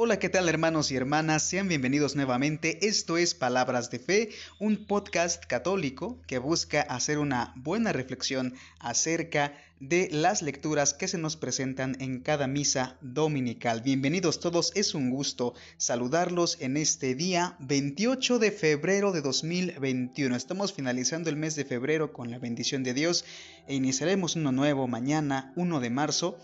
Hola, ¿qué tal hermanos y hermanas? Sean bienvenidos nuevamente. Esto es Palabras de Fe, un podcast católico que busca hacer una buena reflexión acerca de las lecturas que se nos presentan en cada misa dominical. Bienvenidos todos, es un gusto saludarlos en este día 28 de febrero de 2021. Estamos finalizando el mes de febrero con la bendición de Dios e iniciaremos uno nuevo mañana, 1 de marzo.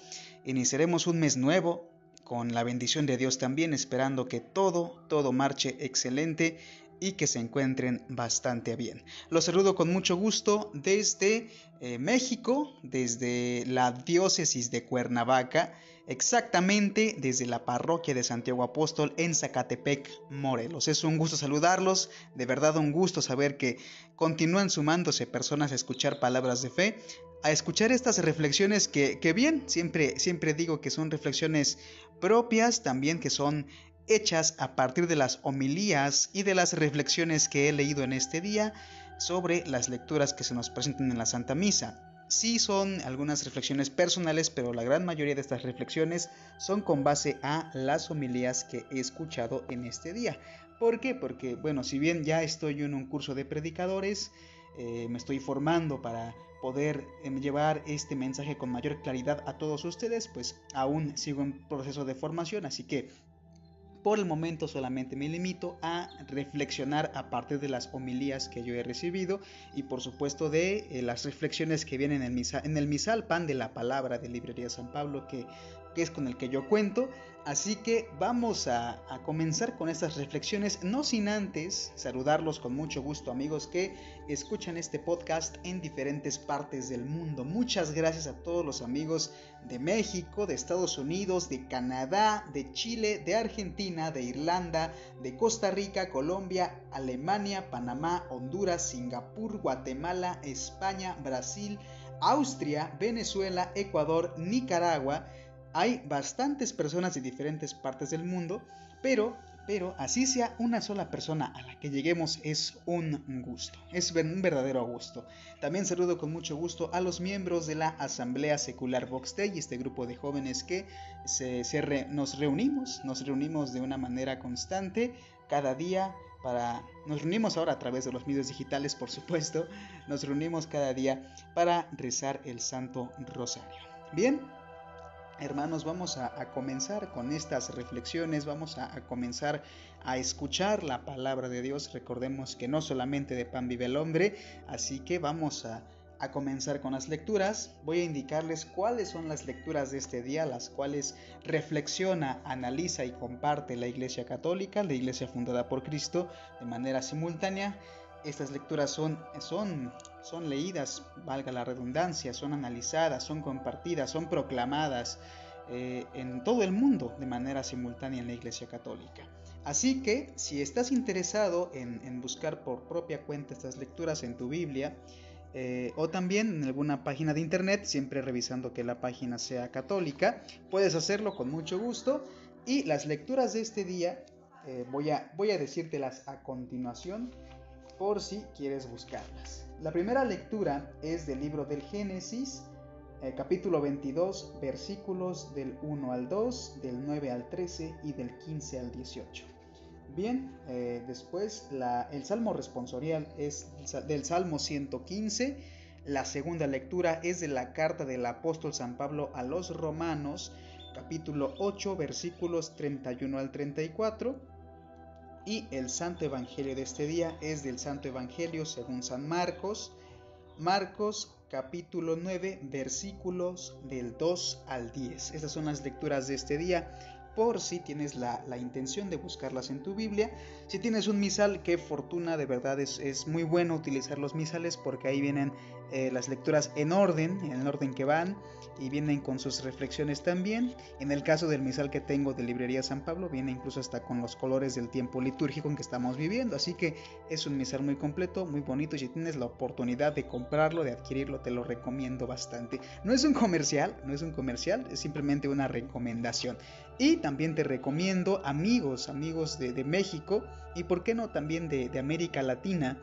Iniciaremos un mes nuevo, con la bendición de Dios también, esperando que todo, todo marche excelente y que se encuentren bastante bien. Los saludo con mucho gusto desde eh, México, desde la diócesis de Cuernavaca, exactamente desde la parroquia de Santiago Apóstol en Zacatepec, Morelos. Es un gusto saludarlos, de verdad un gusto saber que continúan sumándose personas a escuchar palabras de fe a escuchar estas reflexiones que, bien, siempre, siempre digo que son reflexiones propias, también que son hechas a partir de las homilías y de las reflexiones que he leído en este día sobre las lecturas que se nos presentan en la Santa Misa. Sí son algunas reflexiones personales, pero la gran mayoría de estas reflexiones son con base a las homilías que he escuchado en este día. ¿Por qué? Porque, bueno, si bien ya estoy en un curso de predicadores, eh, me estoy formando para poder em, llevar este mensaje con mayor claridad a todos ustedes, pues aún sigo en proceso de formación, así que por el momento solamente me limito a reflexionar a de las homilías que yo he recibido y por supuesto de eh, las reflexiones que vienen en, en el misal pan de la palabra de Librería San Pablo que, que es con el que yo cuento. Así que vamos a, comenzar con estas reflexiones, no sin antes saludarlos con mucho gusto amigos que escuchan este podcast en diferentes partes del mundo. Muchas gracias a todos los amigos de México, de Estados Unidos, de Canadá, de Chile, de Argentina, de Irlanda, de Costa Rica, Colombia, Alemania, Panamá, Honduras, Singapur, Guatemala, España, Brasil, Austria, Venezuela, Ecuador, Nicaragua, hay bastantes personas de diferentes partes del mundo, pero, pero así sea una sola persona a la que lleguemos es un gusto, es un verdadero gusto. También saludo con mucho gusto a los miembros de la Asamblea Secular Vox Day, este grupo de jóvenes que se, nos reunimos, nos reunimos de una manera constante cada día para nos reunimos ahora a través de los medios digitales, por supuesto, nos reunimos cada día para rezar el Santo Rosario. Bien, Hermanos, vamos a, comenzar con estas reflexiones, vamos a, comenzar a escuchar la palabra de Dios. Recordemos que no solamente de pan vive el hombre, así que vamos a, comenzar con las lecturas. Voy a indicarles cuáles son las lecturas de este día, las cuales reflexiona, analiza y comparte la Iglesia Católica, la Iglesia fundada por Cristo, de manera simultánea estas lecturas son, son leídas, valga la redundancia, son analizadas, son compartidas, son proclamadas eh, en todo el mundo de manera simultánea en la Iglesia Católica. Así que si estás interesado en, buscar por propia cuenta estas lecturas en tu Biblia, eh, o también en alguna página de internet, siempre revisando que la página sea católica, puedes hacerlo con mucho gusto. Y las lecturas de este día eh, voy, a, voy a decírtelas a continuación por si quieres buscarlas. La primera lectura es del libro del Génesis, eh, capítulo 22, versículos del 1 al 2, del 9 al 13 y del 15 al 18. Bien, eh, después el salmo responsorial es del Salmo 115. La segunda lectura es de la carta del apóstol San Pablo a los romanos, capítulo 8, versículos 31 al 34. Y el Santo Evangelio de este día es del Santo Evangelio según San Marcos. Marcos capítulo 9 versículos del 2 al 10. Estas son las lecturas de este día por si tienes la, intención de buscarlas en tu Biblia. Si tienes un misal, qué fortuna, de verdad es, es muy bueno utilizar los misales porque ahí vienen eh, las lecturas en orden, en el orden que van, y vienen con sus reflexiones también. En el caso del misal que tengo de Librería San Pablo, viene incluso hasta con los colores del tiempo litúrgico en que estamos viviendo. Así que es un misal muy completo, muy bonito. Si tienes la oportunidad de comprarlo, de adquirirlo, te lo recomiendo bastante. No es un comercial, no es un comercial, es simplemente una recomendación. Y también te recomiendo amigos, amigos de, México y por qué no también de América Latina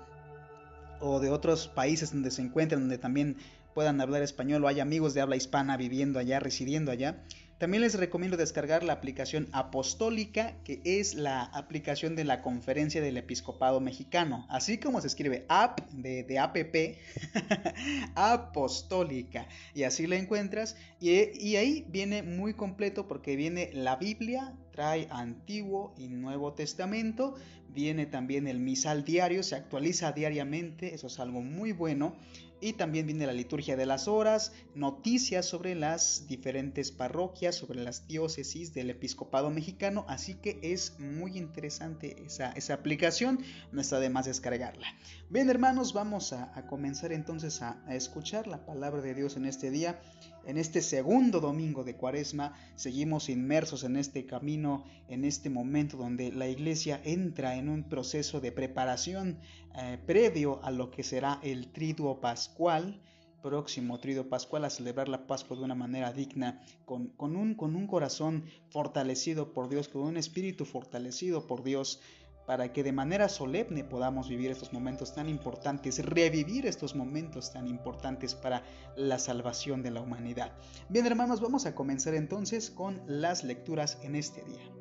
o de otros países donde se encuentran, donde también puedan hablar español o hay amigos de habla hispana viviendo allá, residiendo allá, También les recomiendo descargar la aplicación apostólica, que es la aplicación de la Conferencia del Episcopado Mexicano. Así como se escribe app de, de app, apostólica. Y así la encuentras. Y, y ahí viene muy completo porque viene la Biblia, trae Antiguo y Nuevo Testamento. Viene también el misal diario, se actualiza diariamente, eso es algo muy bueno. Y también viene la liturgia de las horas, noticias sobre las diferentes parroquias, sobre las diócesis del episcopado mexicano. Así que es muy interesante esa, esa aplicación, no está de más descargarla. Bien hermanos, vamos a, comenzar entonces a, a escuchar la palabra de Dios en este día. En este segundo domingo de Cuaresma seguimos inmersos en este camino, en este momento donde la iglesia entra en un proceso de preparación eh, previo a lo que será el triduo pascual, próximo triduo pascual, a celebrar la Pascua de una manera digna, con, con, un, con un corazón fortalecido por Dios, con un espíritu fortalecido por Dios, para que de manera solemne podamos vivir estos momentos tan importantes, revivir estos momentos tan importantes para la salvación de la humanidad. Bien hermanos, vamos a comenzar entonces con las lecturas en este día.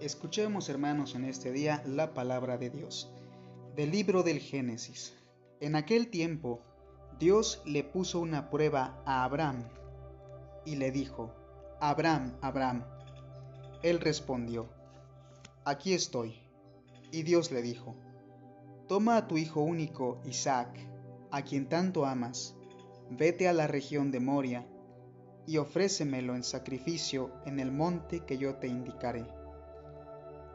Escuchemos hermanos en este día la palabra de Dios. Del libro del Génesis. En aquel tiempo, Dios le puso una prueba a Abraham y le dijo, Abraham, Abraham. Él respondió, aquí estoy. Y Dios le dijo, Toma a tu hijo único, Isaac, a quien tanto amas, vete a la región de Moria, y ofrécemelo en sacrificio en el monte que yo te indicaré.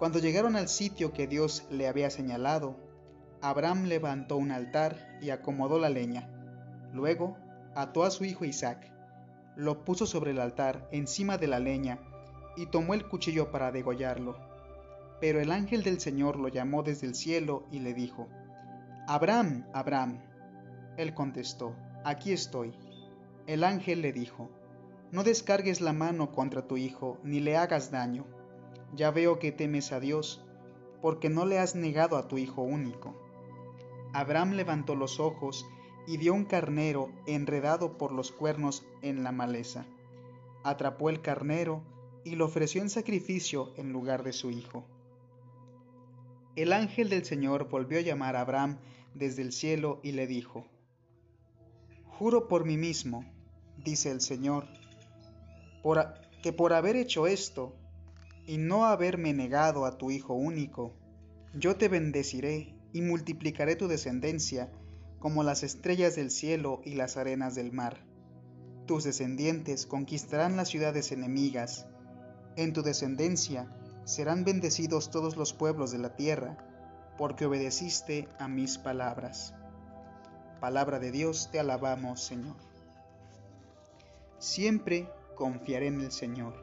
Cuando llegaron al sitio que Dios le había señalado, Abraham levantó un altar y acomodó la leña. Luego ató a su hijo Isaac, lo puso sobre el altar encima de la leña y tomó el cuchillo para degollarlo. Pero el ángel del Señor lo llamó desde el cielo y le dijo, Abraham, Abraham. Él contestó, aquí estoy. El ángel le dijo, no descargues la mano contra tu hijo, ni le hagas daño. Ya veo que temes a Dios, porque no le has negado a tu hijo único. Abraham levantó los ojos y vio un carnero enredado por los cuernos en la maleza. Atrapó el carnero y lo ofreció en sacrificio en lugar de su hijo. El ángel del Señor volvió a llamar a Abraham desde el cielo y le dijo, Juro por mí mismo, dice el Señor, que por haber hecho esto y no haberme negado a tu Hijo único, yo te bendeciré y multiplicaré tu descendencia como las estrellas del cielo y las arenas del mar. Tus descendientes conquistarán las ciudades enemigas. En tu descendencia serán bendecidos todos los pueblos de la tierra, porque obedeciste a mis palabras. Palabra de Dios, te alabamos, Señor. Siempre confiaré en el Señor.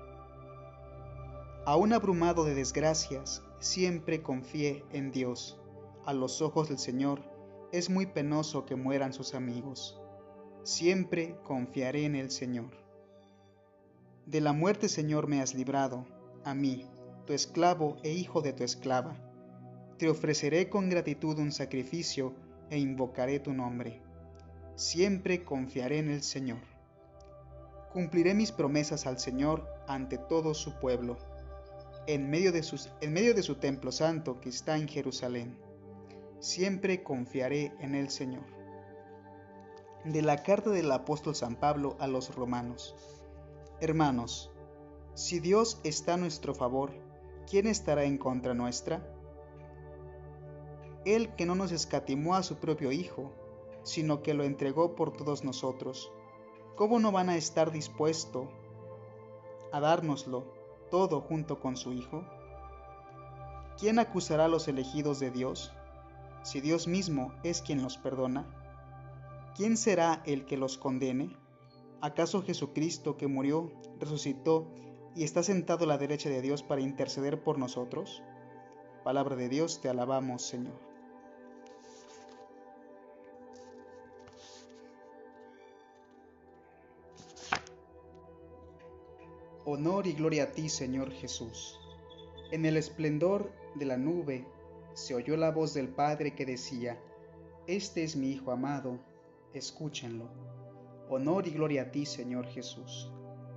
Aún abrumado de desgracias, siempre confié en Dios. A los ojos del Señor es muy penoso que mueran sus amigos. Siempre confiaré en el Señor. De la muerte, Señor, me has librado, a mí, tu esclavo e hijo de tu esclava. Te ofreceré con gratitud un sacrificio e invocaré tu nombre. Siempre confiaré en el Señor. Cumpliré mis promesas al Señor ante todo su pueblo, en medio de, su templo santo que está en Jerusalén. Siempre confiaré en el Señor. De la carta del apóstol San Pablo a los romanos. Hermanos, si Dios está a nuestro favor, ¿quién estará en contra nuestra? Él que no nos escatimó a su propio Hijo, sino que lo entregó por todos nosotros, ¿cómo no van a estar dispuestos a dárnoslo todo junto con su Hijo? ¿Quién acusará a los elegidos de Dios, si Dios mismo es quien los perdona? ¿Quién será el que los condene? ¿Acaso Jesucristo que murió, resucitó y está sentado a la derecha de Dios para interceder por nosotros? Palabra de Dios, te alabamos, Señor. Honor y gloria a ti, Señor Jesús. En el esplendor de la nube se oyó la voz del Padre que decía, Este es mi Hijo amado, escúchenlo. Honor y gloria a ti, Señor Jesús.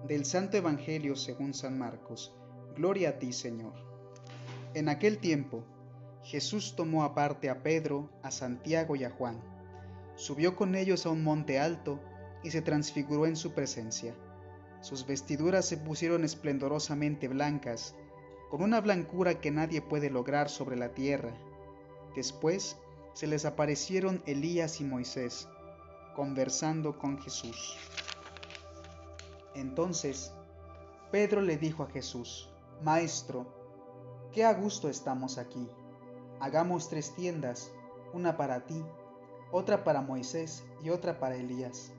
Del Santo Evangelio según San Marcos. Gloria a ti, Señor. En aquel tiempo, Jesús tomó aparte a Pedro, a Santiago y a Juan. Subió con ellos a un monte alto y se transfiguró en su presencia. Sus vestiduras se pusieron esplendorosamente blancas, con una blancura que nadie puede lograr sobre la tierra. Después se les aparecieron Elías y Moisés, conversando con Jesús. Entonces Pedro le dijo a Jesús, Maestro, qué a gusto estamos aquí. Hagamos tres tiendas, una para ti, otra para Moisés y otra para Elías.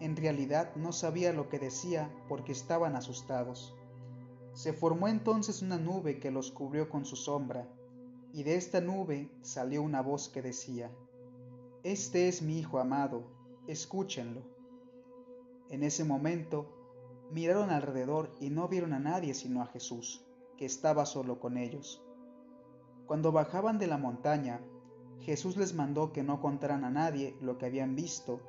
En realidad no sabía lo que decía porque estaban asustados. Se formó entonces una nube que los cubrió con su sombra, y de esta nube salió una voz que decía, Este es mi Hijo amado, escúchenlo. En ese momento Miraron alrededor y no vieron a nadie sino a Jesús, que estaba solo con ellos. Cuando bajaban de la montaña, Jesús les mandó que no contaran a nadie lo que habían visto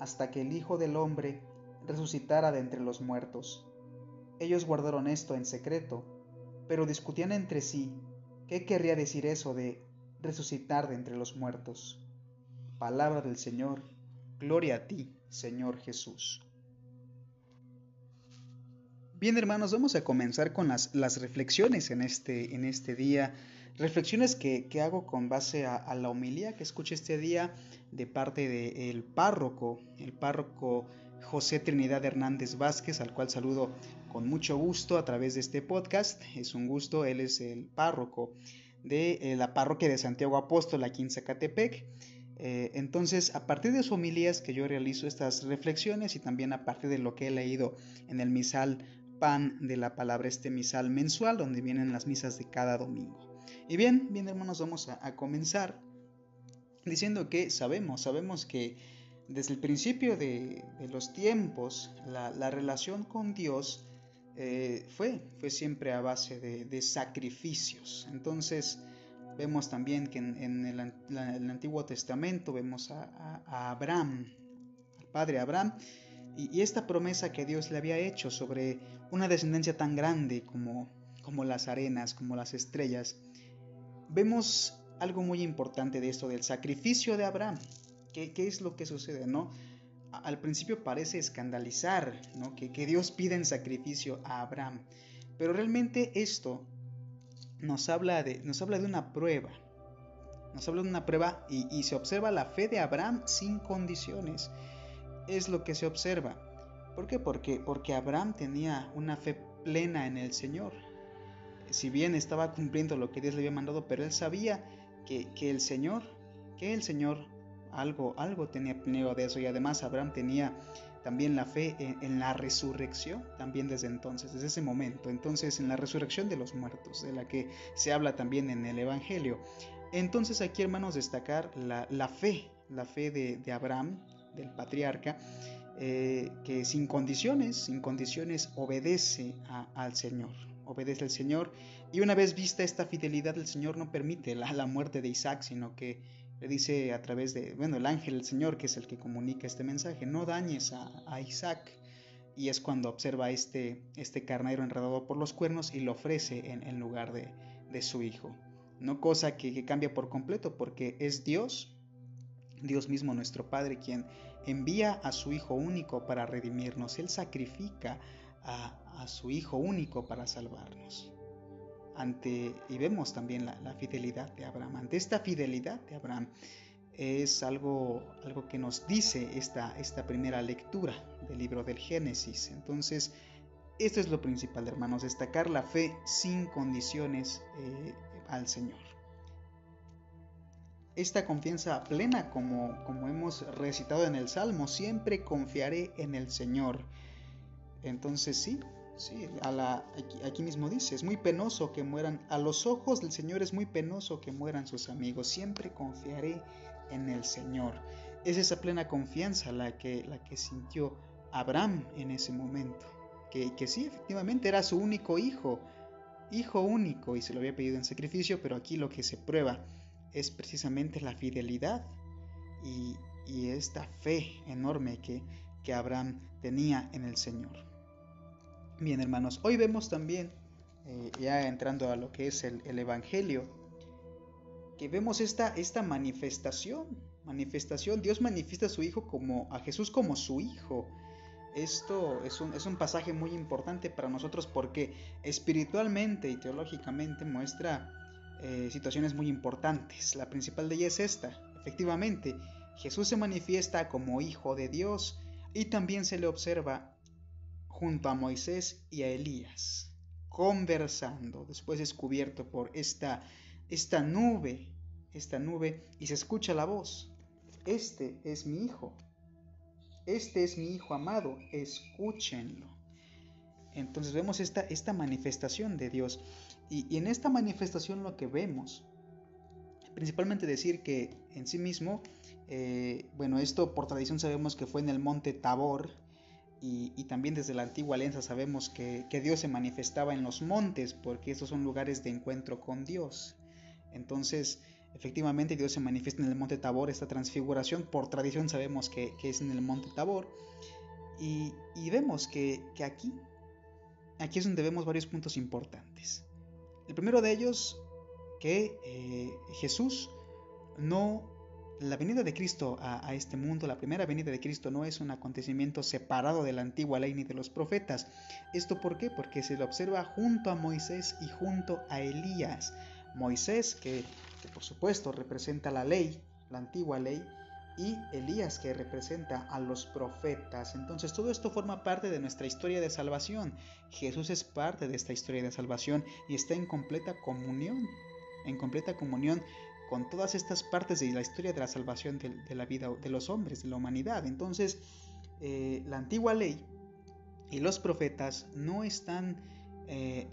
hasta que el Hijo del Hombre resucitara de entre los muertos. Ellos guardaron esto en secreto, pero discutían entre sí qué querría decir eso de resucitar de entre los muertos. Palabra del Señor, gloria a ti, Señor Jesús. Bien hermanos, vamos a comenzar con las, reflexiones en este, en este día. Reflexiones que, hago con base a, la homilía que escuché este día de parte del párroco, el párroco José Trinidad Hernández Vázquez, al cual saludo con mucho gusto a través de este podcast. Es un gusto, él es el párroco de eh, la parroquia de Santiago Apóstol aquí en Zacatepec. Eh, entonces, a partir de sus homilías que yo realizo estas reflexiones y también a partir de lo que he leído en el misal pan de la palabra este misal mensual donde vienen las misas de cada domingo. Y bien, bien hermanos, vamos a, comenzar diciendo que sabemos, sabemos que desde el principio de, los tiempos la, relación con Dios eh, fue, fue siempre a base de, sacrificios. Entonces vemos también que en, el, Antiguo Testamento vemos a, a Abraham, al padre Abraham, y, esta promesa que Dios le había hecho sobre una descendencia tan grande como, como las arenas, como las estrellas, vemos algo muy importante de esto, del sacrificio de Abraham. ¿Qué, es lo que sucede? ¿no? Al principio parece escandalizar ¿no? que, que Dios pida en sacrificio a Abraham, pero realmente esto nos habla de, nos habla de una prueba. Nos habla de una prueba y, y se observa la fe de Abraham sin condiciones es lo que se observa. ¿Por qué? Porque, porque Abraham tenía una fe plena en el Señor. Si bien estaba cumpliendo lo que Dios le había mandado, pero él sabía que, el Señor, que el Señor algo, algo tenía planeado de eso. Y además Abraham tenía también la fe en, la resurrección, también desde entonces, desde ese momento. Entonces, en la resurrección de los muertos, de la que se habla también en el Evangelio. Entonces, aquí, hermanos, destacar la, fe, la fe de, de Abraham, del patriarca, eh, que sin condiciones, sin condiciones obedece al Señor, obedece al Señor. Y una vez vista esta fidelidad, el Señor no permite la, la muerte de Isaac, sino que le dice a través de, bueno, el ángel del Señor, que es el que comunica este mensaje, no dañes a, Isaac. Y es cuando observa este, este carnero enredado por los cuernos y lo ofrece en, lugar de, de, su hijo. No cosa que, que cambia por completo, porque es Dios Dios mismo nuestro Padre quien envía a su Hijo único para redimirnos. Él sacrifica a, su Hijo único para salvarnos. Ante, y vemos también la, fidelidad de Abraham. Ante esta fidelidad de Abraham es algo, algo que nos dice esta, esta primera lectura del libro del Génesis. Entonces, esto es lo principal, hermanos, destacar la fe sin condiciones eh, al Señor esta confianza plena como, como hemos recitado en el Salmo, siempre confiaré en el Señor. Entonces sí, sí, a la, aquí, mismo dice, es muy penoso que mueran, a los ojos del Señor es muy penoso que mueran sus amigos, siempre confiaré en el Señor. Es esa plena confianza la que, la que sintió Abraham en ese momento, que, que sí, efectivamente era su único hijo, hijo único, y se lo había pedido en sacrificio, pero aquí lo que se prueba es precisamente la fidelidad y, esta fe enorme que, que Abraham tenía en el Señor. Bien, hermanos, hoy vemos también, eh, ya entrando a lo que es el, Evangelio, que vemos esta, esta manifestación, manifestación, Dios manifiesta a su Hijo como, a Jesús como su Hijo. Esto es un, es un pasaje muy importante para nosotros porque espiritualmente y teológicamente muestra eh, situaciones muy importantes. La principal de ellas es esta. Efectivamente, Jesús se manifiesta como Hijo de Dios y también se le observa junto a Moisés y a Elías, conversando, después descubierto por esta, esta nube, esta nube, y se escucha la voz. Este es mi Hijo. Este es mi Hijo amado, escúchenlo. Entonces vemos esta, esta manifestación de Dios. Y, en esta manifestación lo que vemos, principalmente decir que en sí mismo, eh, bueno, esto por tradición sabemos que fue en el monte Tabor, y, también desde la antigua alianza sabemos que, Dios se manifestaba en los montes, porque esos son lugares de encuentro con Dios. Entonces, efectivamente Dios se manifiesta en el monte Tabor, esta transfiguración, por tradición sabemos que, es en el monte Tabor. Y, vemos que, aquí, aquí es donde vemos varios puntos importantes. El primero de ellos, que eh, Jesús no, la venida de Cristo a, este mundo, la primera venida de Cristo no es un acontecimiento separado de la antigua ley ni de los profetas. ¿Esto por qué? Porque se lo observa junto a Moisés y junto a Elías. Moisés, que, que por supuesto representa la ley, la antigua ley, y Elías que representa a los profetas. Entonces todo esto forma parte de nuestra historia de salvación. Jesús es parte de esta historia de salvación y está en completa comunión, en completa comunión con todas estas partes de la historia de la salvación de, la vida de los hombres, de la humanidad. Entonces eh, la antigua ley y los profetas no están eh,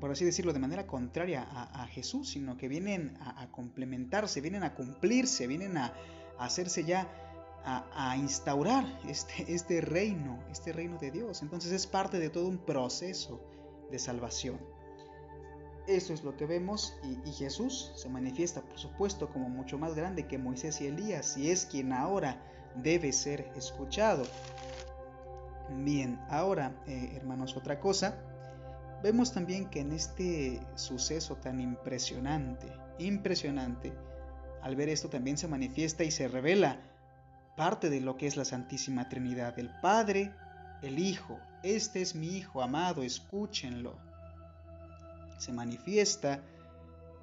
por así decirlo, de manera contraria a, Jesús, sino que vienen a, complementarse, vienen a cumplirse, vienen a, hacerse ya, a, instaurar este, este reino, este reino de Dios. Entonces es parte de todo un proceso de salvación. Eso es lo que vemos y, Jesús se manifiesta, por supuesto, como mucho más grande que Moisés y Elías y es quien ahora debe ser escuchado. Bien, ahora, eh, hermanos, otra cosa. Vemos también que en este suceso tan impresionante, impresionante, al ver esto también se manifiesta y se revela parte de lo que es la Santísima Trinidad, el Padre, el Hijo. Este es mi Hijo amado, escúchenlo. Se manifiesta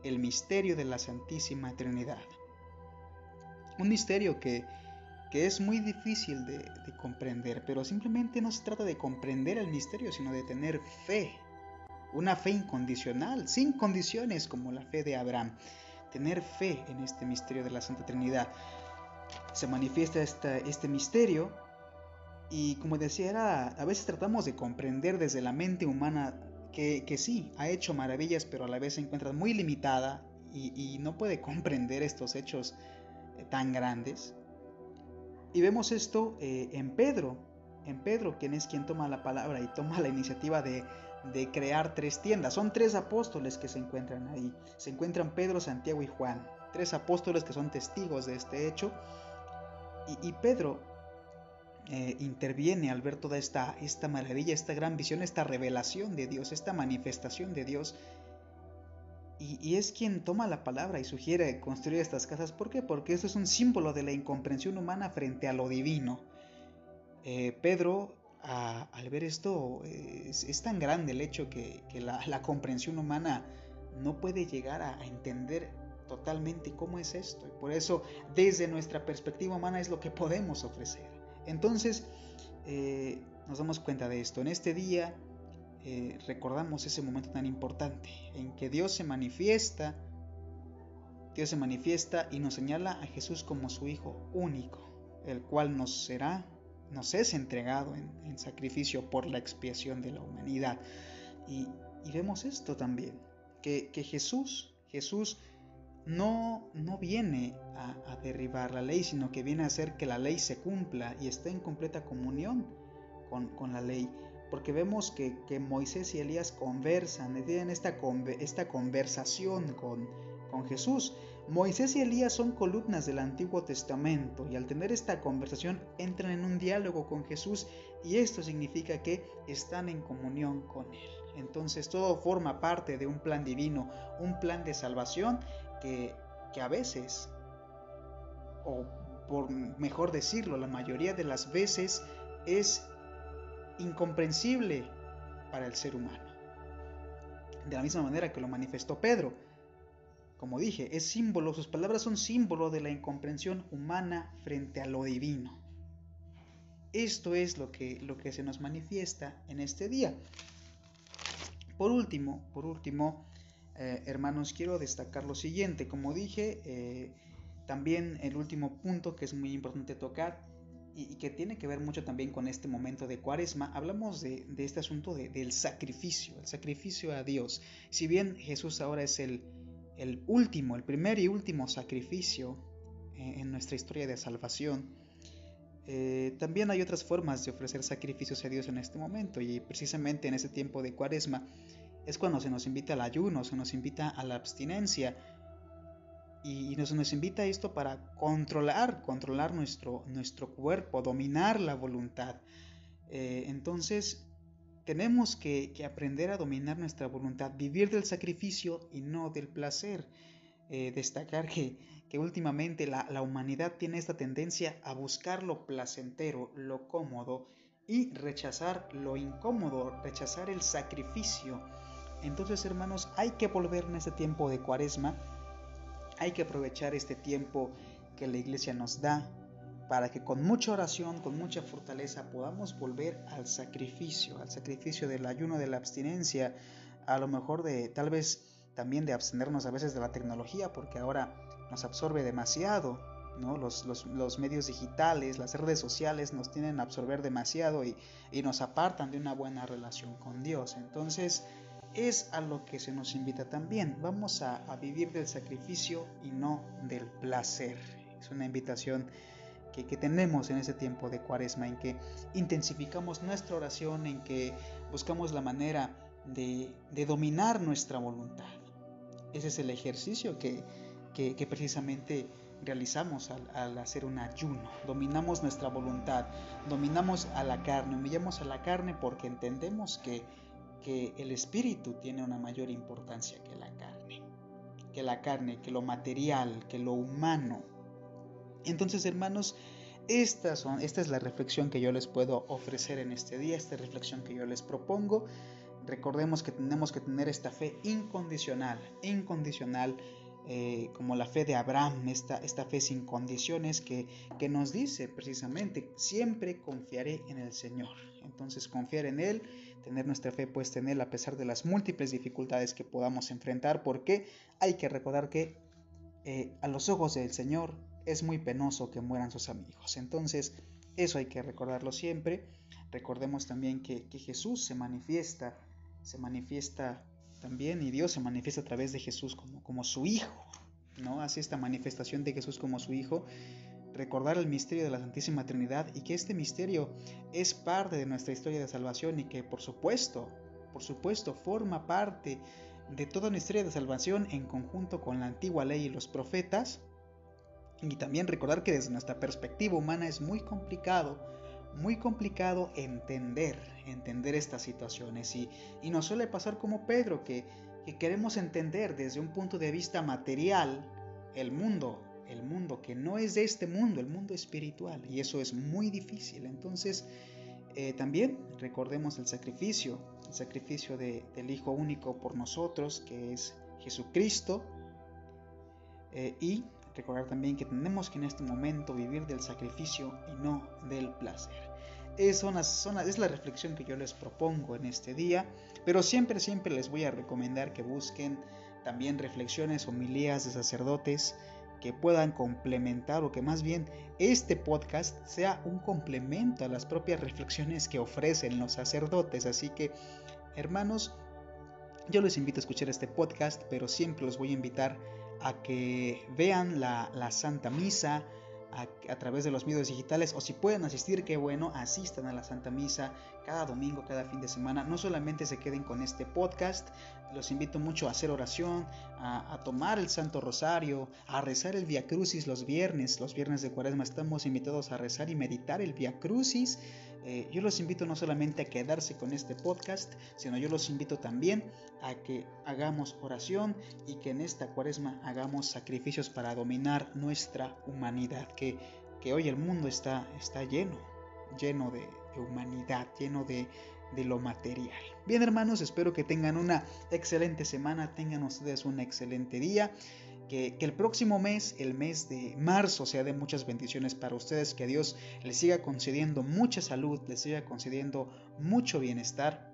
el misterio de la Santísima Trinidad. Un misterio que, que es muy difícil de, de comprender, pero simplemente no se trata de comprender el misterio, sino de tener fe. Una fe incondicional, sin condiciones como la fe de Abraham tener fe en este misterio de la Santa Trinidad. Se manifiesta este misterio y como decía, a veces tratamos de comprender desde la mente humana que, sí, ha hecho maravillas, pero a la vez se encuentra muy limitada y, no puede comprender estos hechos eh, tan grandes. Y vemos esto eh, en Pedro, en Pedro, quien es quien toma la palabra y toma la iniciativa de, de crear tres tiendas. Son tres apóstoles que se encuentran ahí. Se encuentran Pedro, Santiago y Juan. Tres apóstoles que son testigos de este hecho. Y, Pedro eh, interviene al ver toda esta, esta maravilla, esta gran visión, esta revelación de Dios, esta manifestación de Dios. Y, es quien toma la palabra y sugiere construir estas casas. ¿Por qué? Porque eso es un símbolo de la incomprensión humana frente a lo divino. Eh, Pedro al ver esto, es, tan grande el hecho que, la, comprensión humana no puede llegar a, entender totalmente cómo es esto. Y por eso, desde nuestra perspectiva humana, es lo que podemos ofrecer. Entonces, eh, nos damos cuenta de esto. En este día, eh, recordamos ese momento tan importante en que Dios se manifiesta. Dios se manifiesta y nos señala a Jesús como su Hijo único, el cual nos será nos es entregado en, sacrificio por la expiación de la humanidad. Y, vemos esto también, que, Jesús, Jesús no, no viene a, derribar la ley, sino que viene a hacer que la ley se cumpla y esté en completa comunión con, la ley. Porque vemos que, Moisés y Elías conversan, tienen esta, esta conversación con, con Jesús. Moisés y Elías son columnas del Antiguo Testamento y al tener esta conversación entran en un diálogo con Jesús y esto significa que están en comunión con Él. Entonces todo forma parte de un plan divino, un plan de salvación que, a veces, o por mejor decirlo, la mayoría de las veces es incomprensible para el ser humano. De la misma manera que lo manifestó Pedro. Como dije, es símbolo, sus palabras son símbolo de la incomprensión humana frente a lo divino. Esto es lo que, lo que se nos manifiesta en este día. Por último, por último, eh, hermanos, quiero destacar lo siguiente. Como dije, eh, también el último punto que es muy importante tocar y, que tiene que ver mucho también con este momento de cuaresma, hablamos de, este asunto del sacrificio, el sacrificio a Dios. Si bien Jesús ahora es el, último, el primer y último sacrificio eh, en nuestra historia de salvación, también hay otras formas de ofrecer sacrificios a Dios en este momento y precisamente en ese tiempo de cuaresma es cuando se nos invita al ayuno, se nos invita a la abstinencia, y nos, nos invita a esto para controlar, controlar nuestro, nuestro cuerpo, dominar la voluntad. Eh, entonces, tenemos que, aprender a dominar nuestra voluntad, vivir del sacrificio y no del placer. Eh, destacar que, que últimamente la, la, humanidad tiene esta tendencia a buscar lo placentero, lo cómodo y rechazar lo incómodo, rechazar el sacrificio. Entonces, hermanos, hay que volver en este tiempo de cuaresma hay que aprovechar este tiempo que la iglesia nos da para que con mucha oración, con mucha fortaleza podamos volver al sacrificio, al sacrificio del ayuno, de la abstinencia, a lo mejor de tal vez también de abstenernos a veces de la tecnología, porque ahora nos absorbe demasiado, ¿no? Los, medios digitales, las redes sociales nos tienen a absorber demasiado y nos apartan de una buena relación con Dios. Entonces, es a lo que se nos invita también. Vamos a, vivir del sacrificio y no del placer. Es una invitación que, tenemos en ese tiempo de cuaresma, en que intensificamos nuestra oración, en que buscamos la manera de, dominar nuestra voluntad. Ese es el ejercicio que, precisamente realizamos al, al, hacer un ayuno. Dominamos nuestra voluntad, dominamos a la carne, humillamos a la carne porque entendemos que que el espíritu tiene una mayor importancia que la carne, que la carne, que lo material, que lo humano. Entonces, hermanos, estas son, esta es la reflexión que yo les puedo ofrecer en este día, esta reflexión que yo les propongo. Recordemos que tenemos que tener esta fe incondicional, incondicional, eh, como la fe de Abraham, esta, esta fe sin condiciones que, que nos dice precisamente, siempre confiaré en el Señor. Entonces, confiar en Él tener nuestra fe puesta en Él a pesar de las múltiples dificultades que podamos enfrentar, porque hay que recordar que eh, a los ojos del Señor es muy penoso que mueran sus amigos. Entonces, eso hay que recordarlo siempre. Recordemos también que, Jesús se manifiesta, se manifiesta también, y Dios se manifiesta a través de Jesús como, como su Hijo, ¿no? Así esta manifestación de Jesús como su Hijo recordar el misterio de la Santísima Trinidad y que este misterio es parte de nuestra historia de salvación y que por supuesto, por supuesto, forma parte de toda nuestra historia de salvación en conjunto con la antigua ley y los profetas. Y también recordar que desde nuestra perspectiva humana es muy complicado, muy complicado entender, entender estas situaciones. Y, y nos suele pasar como Pedro, que, que queremos entender desde un punto de vista material el mundo, el mundo que no es de este mundo, el mundo espiritual, y eso es muy difícil. Entonces, eh, también recordemos el sacrificio, el sacrificio del Hijo único por nosotros, que es Jesucristo, eh, y recordar también que tenemos que en este momento vivir del sacrificio y no del placer. Es, es la reflexión que yo les propongo en este día, pero siempre, siempre les voy a recomendar que busquen también reflexiones, homilías de sacerdotes, que puedan complementar o que más bien este podcast sea un complemento a las propias reflexiones que ofrecen los sacerdotes. Así que, hermanos, yo les invito a escuchar este podcast, pero siempre los voy a invitar a que vean la, Santa Misa, a, través de los medios digitales o si pueden asistir, qué bueno, asistan a la Santa Misa cada domingo, cada fin de semana. No solamente se queden con este podcast, los invito mucho a hacer oración, a, tomar el Santo Rosario, a rezar el Via Crucis los viernes. Los viernes de Cuaresma estamos invitados a rezar y meditar el Via Crucis. Eh, yo los invito no solamente a quedarse con este podcast, sino yo los invito también a que hagamos oración y que en esta cuaresma hagamos sacrificios para dominar nuestra humanidad, que, que hoy el mundo está, está lleno, lleno de, humanidad, lleno de, de lo material. Bien hermanos, espero que tengan una excelente semana, tengan ustedes un excelente día. Que, el próximo mes, el mes de marzo, sea de muchas bendiciones para ustedes, que Dios les siga concediendo mucha salud, les siga concediendo mucho bienestar.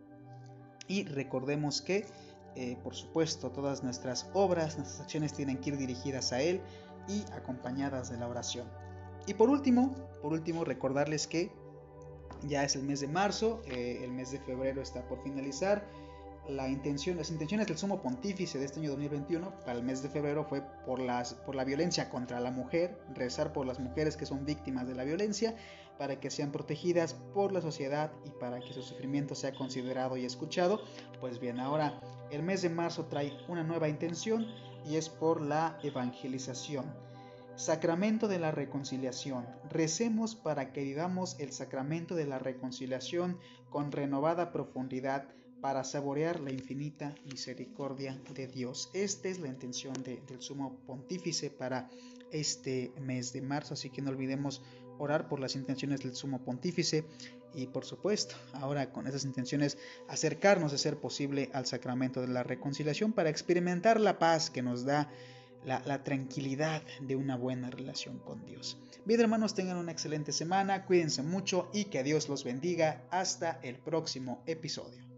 Y recordemos que, eh, por supuesto, todas nuestras obras, nuestras acciones tienen que ir dirigidas a Él y acompañadas de la oración. Y por último, por último, recordarles que ya es el mes de marzo, eh, el mes de febrero está por finalizar la intención, las intenciones del sumo pontífice de este año 2021 para el mes de febrero fue por, las, por la violencia contra la mujer, rezar por las mujeres que son víctimas de la violencia, para que sean protegidas por la sociedad y para que su sufrimiento sea considerado y escuchado. Pues bien, ahora el mes de marzo trae una nueva intención y es por la evangelización. Sacramento de la reconciliación. Recemos para que vivamos el sacramento de la reconciliación con renovada profundidad para saborear la infinita misericordia de Dios. Esta es la intención del sumo pontífice para este mes de marzo, así que no olvidemos orar por las intenciones del sumo pontífice y por supuesto, ahora con esas intenciones acercarnos de ser posible al sacramento de la reconciliación para experimentar la paz que nos da la, la, tranquilidad de una buena relación con Dios. Bien hermanos, tengan una excelente semana, cuídense mucho y que Dios los bendiga. Hasta el próximo episodio.